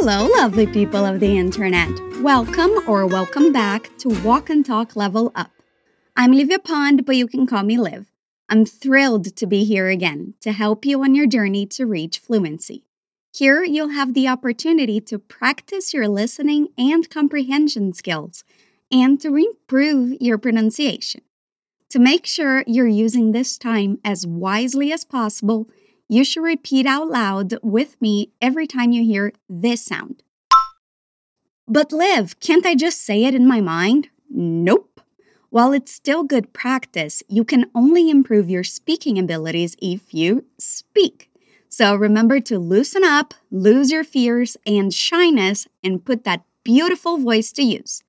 Hello, lovely people of the internet. Welcome or welcome back to Walk and Talk Level Up. I'm Livia Pond, but you can call me Liv. I'm thrilled to be here again to help you on your journey to reach fluency. Here, you'll have the opportunity to practice your listening and comprehension skills and to improve your pronunciation. To make sure you're using this time as wisely as possible, you should repeat out loud with me every time you hear this sound. But Liv, can't I just say it in my mind? Nope. While it's still good practice, you can only improve your speaking abilities if you speak. So remember to loosen up, lose your fears and shyness, and put that beautiful voice to use.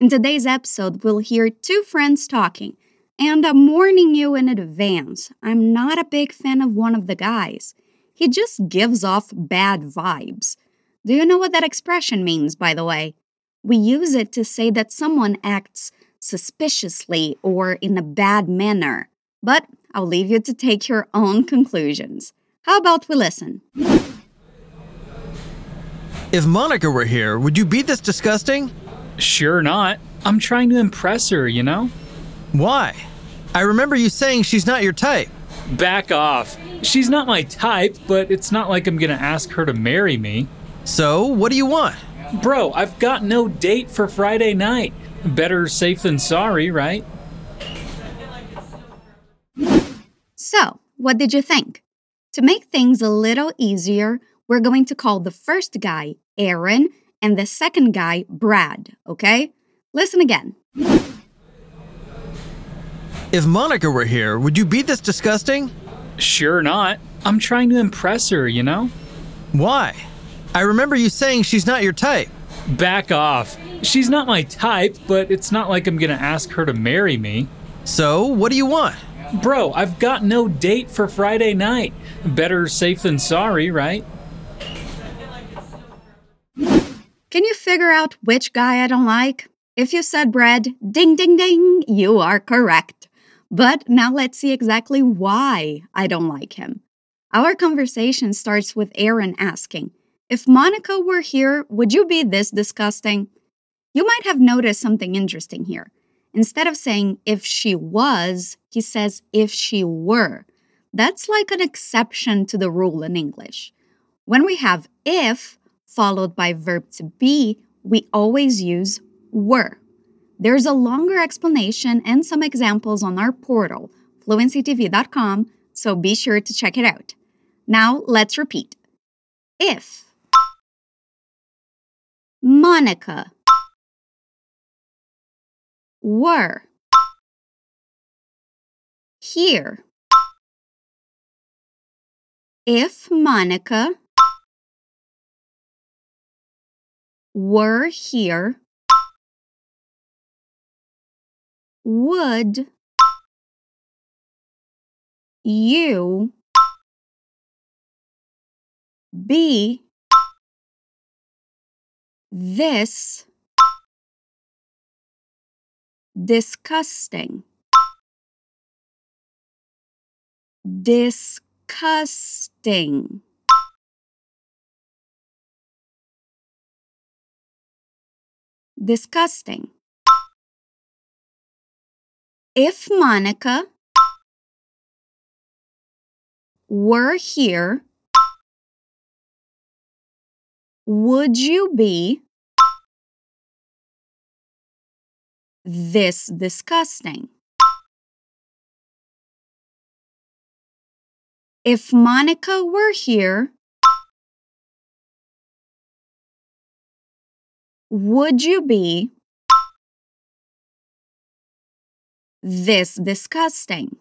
In today's episode, we'll hear two friends talking and I'm warning you in advance, I'm not a big fan of one of the guys. He just gives off bad vibes. Do you know what that expression means, by the way? We use it to say that someone acts suspiciously or in a bad manner. But I'll leave you to take your own conclusions. How about we listen? If Monica were here, would you be this disgusting? Sure not. I'm trying to impress her, you know? Why? I remember you saying she's not your type. Back off. She's not my type, but it's not like I'm gonna ask her to marry me. So, what do you want? Bro, I've got no date for Friday night. Better safe than sorry, right? So, what did you think? To make things a little easier, we're going to call the first guy Aaron and the second guy Brad, okay? Listen again. If Monica were here, would you be this disgusting? Sure not. I'm trying to impress her, you know? Why? I remember you saying she's not your type. Back off. She's not my type, but it's not like I'm gonna ask her to marry me. So, what do you want? Bro, I've got no date for Friday night. Better safe than sorry, right? Can you figure out which guy I don't like? If you said Brad, ding ding ding, you are correct. But now let's see exactly why I don't like him. Our conversation starts with Aaron asking, If Monica were here, would you be this disgusting? You might have noticed something interesting here. Instead of saying if she was, he says if she were. That's like an exception to the rule in English. When we have if followed by verb to be, we always use were. There's a longer explanation and some examples on our portal, fluencytv.com, so be sure to check it out. Now let's repeat. If Monica were here. If Monica were here, would you be this disgusting? Disgusting. Disgusting. If Monica were here, would you be this disgusting? If Monica were here, would you be this disgusting.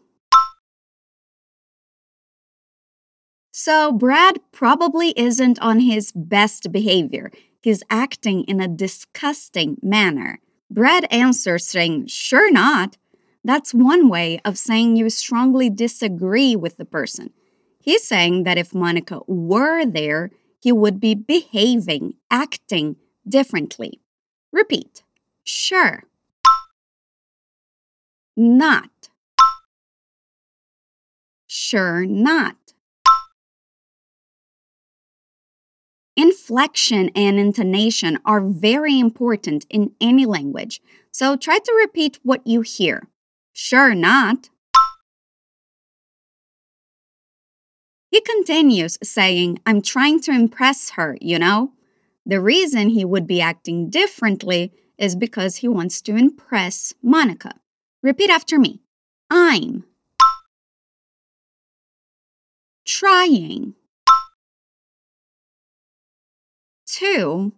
So, Brad probably isn't on his best behavior. He's acting in a disgusting manner. Brad answers saying, Sure not. That's one way of saying you strongly disagree with the person. He's saying that if Monica were there, he would be behaving, acting differently. Repeat. Sure not Sure not. Inflection and intonation are very important in any language, so try to repeat what you hear. Sure not. He continues saying, I'm trying to impress her, you know? The reason he would be acting differently is because he wants to impress Monica. Repeat after me I'm trying to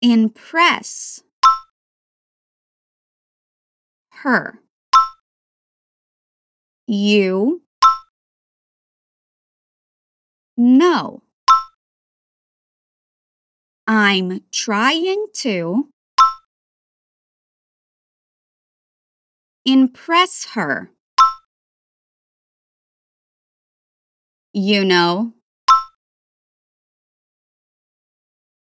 impress her. You know. I'm trying to impress her. You know,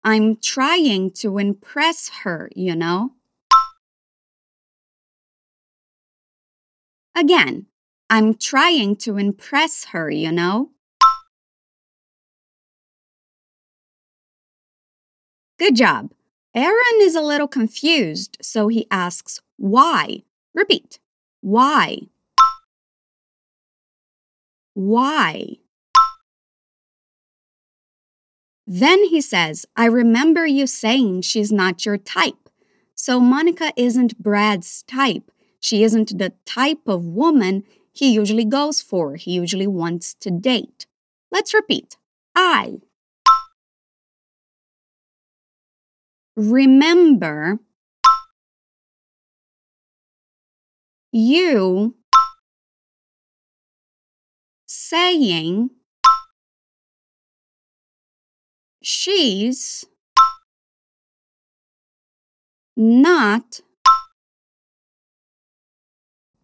I'm trying to impress her, you know. Again, I'm trying to impress her, you know. Good job. Aaron is a little confused, so he asks, Why? Repeat. Why? Why? Then he says, I remember you saying she's not your type. So Monica isn't Brad's type. She isn't the type of woman he usually goes for, he usually wants to date. Let's repeat. I remember you saying she's not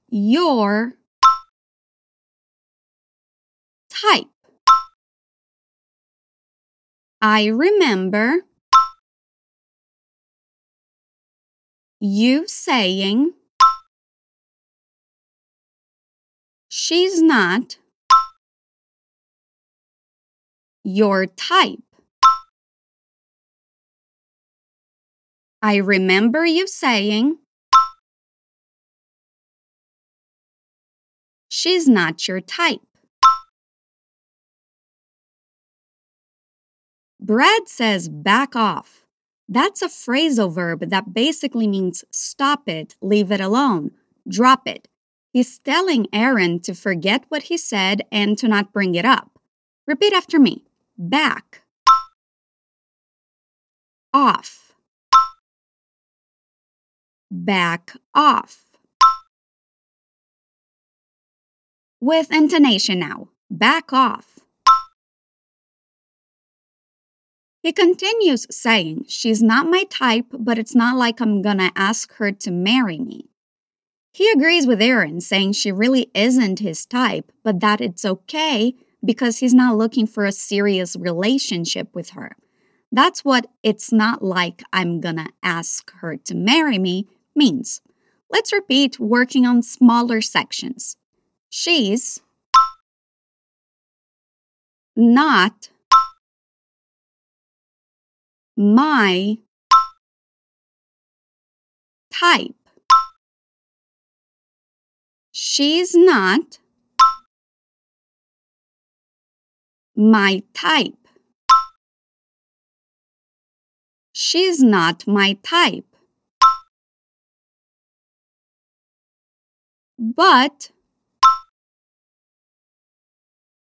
your type. I remember you saying she's not your type. I remember you saying she's not your type. Brad says back off. That's a phrasal verb that basically means stop it, leave it alone, drop it. He's telling Aaron to forget what he said and to not bring it up. Repeat after me back, off, back off. With intonation now, back off. He continues saying, She's not my type, but it's not like I'm gonna ask her to marry me. He agrees with Aaron, saying she really isn't his type, but that it's okay because he's not looking for a serious relationship with her. That's what it's not like I'm gonna ask her to marry me means. Let's repeat working on smaller sections. She's not my type. She's not my type. She's not my type. But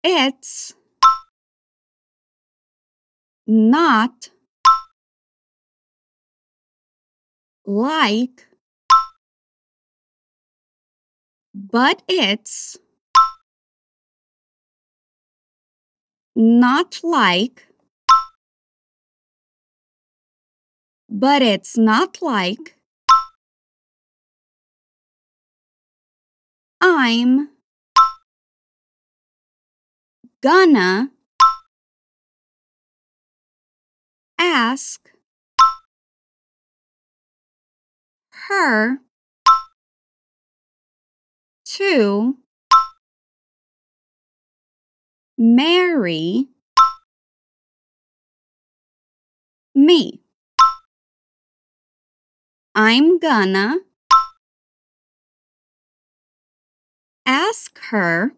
it's not like, but it's not like, but it's not like, I'm gonna ask her to marry me. I'm gonna ask her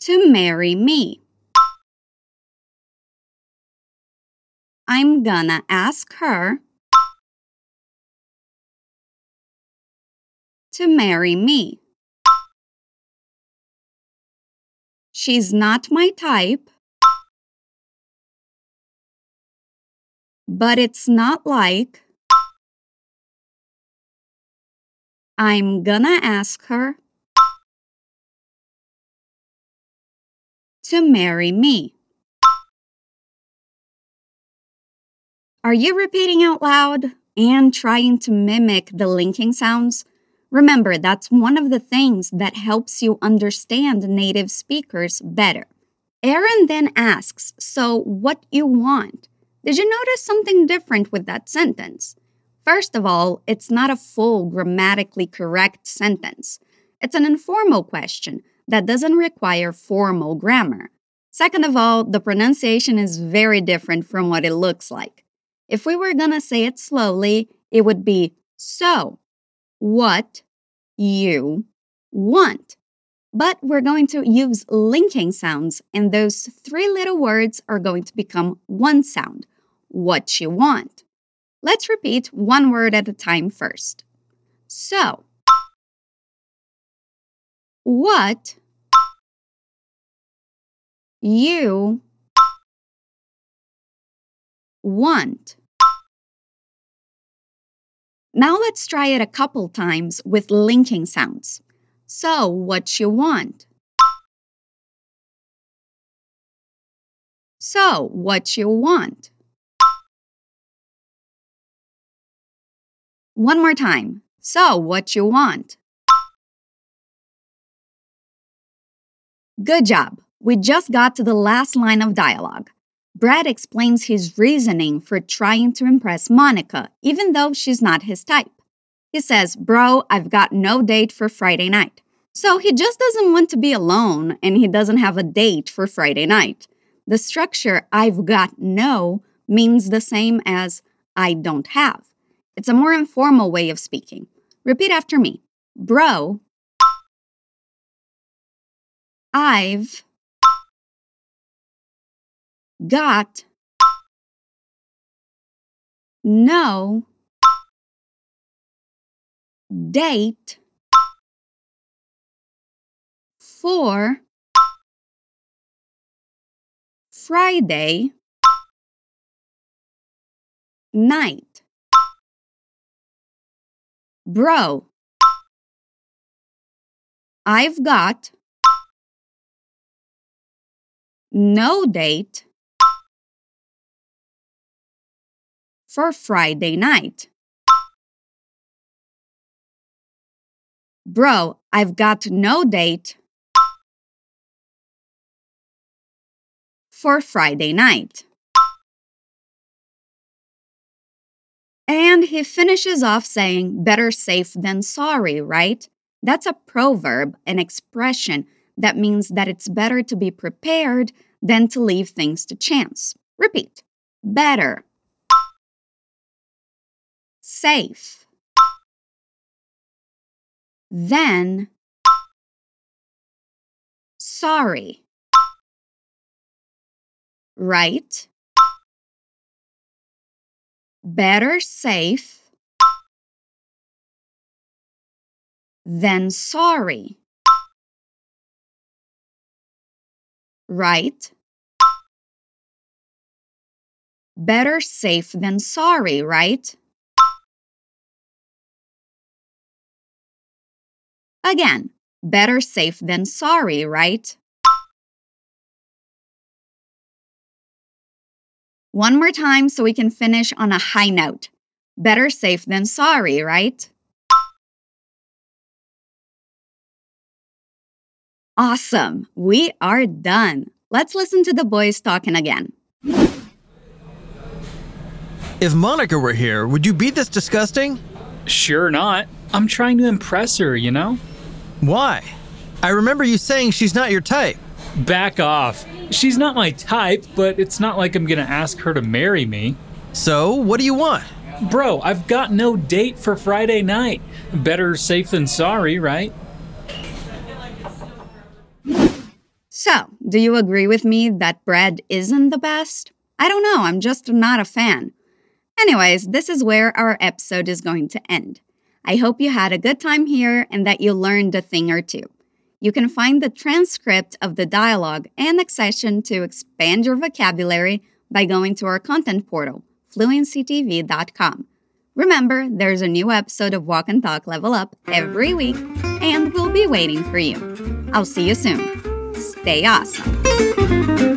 to marry me. I'm gonna ask her to marry me. She's not my type, but it's not like I'm gonna ask her to marry me. Are you repeating out loud and trying to mimic the linking sounds? Remember, that's one of the things that helps you understand native speakers better. Aaron then asks, So, what you want? Did you notice something different with that sentence? First of all, it's not a full grammatically correct sentence. It's an informal question that doesn't require formal grammar. Second of all, the pronunciation is very different from what it looks like. If we were gonna say it slowly, it would be so, what you want. But we're going to use linking sounds, and those three little words are going to become one sound what you want. Let's repeat one word at a time first. So, what you want. Now let's try it a couple times with linking sounds. So, what you want? So, what you want? One more time. So, what you want? Good job. We just got to the last line of dialogue. Brad explains his reasoning for trying to impress Monica, even though she's not his type. He says, Bro, I've got no date for Friday night. So he just doesn't want to be alone and he doesn't have a date for Friday night. The structure I've got no means the same as I don't have. It's a more informal way of speaking. Repeat after me. Bro, I've got no date for Friday night. Bro, I've got no date for Friday night. Bro, I've got no date for Friday night. And he finishes off saying, better safe than sorry, right? That's a proverb, an expression that means that it's better to be prepared than to leave things to chance. Repeat better safe. Then, sorry. Right? Better safe than sorry. Right? Better safe than sorry, right? Again, better safe than sorry, right? One more time so we can finish on a high note. Better safe than sorry, right? Awesome. We are done. Let's listen to the boys talking again. If Monica were here, would you be this disgusting? Sure not. I'm trying to impress her, you know? Why? I remember you saying she's not your type. Back off. She's not my type, but it's not like I'm gonna ask her to marry me. So, what do you want? Bro, I've got no date for Friday night. Better safe than sorry, right? So, do you agree with me that Brad isn't the best? I don't know, I'm just not a fan. Anyways, this is where our episode is going to end. I hope you had a good time here and that you learned a thing or two. You can find the transcript of the dialogue and accession to expand your vocabulary by going to our content portal, fluencytv.com. Remember, there's a new episode of Walk and Talk Level Up every week, and we'll be waiting for you. I'll see you soon. Stay awesome.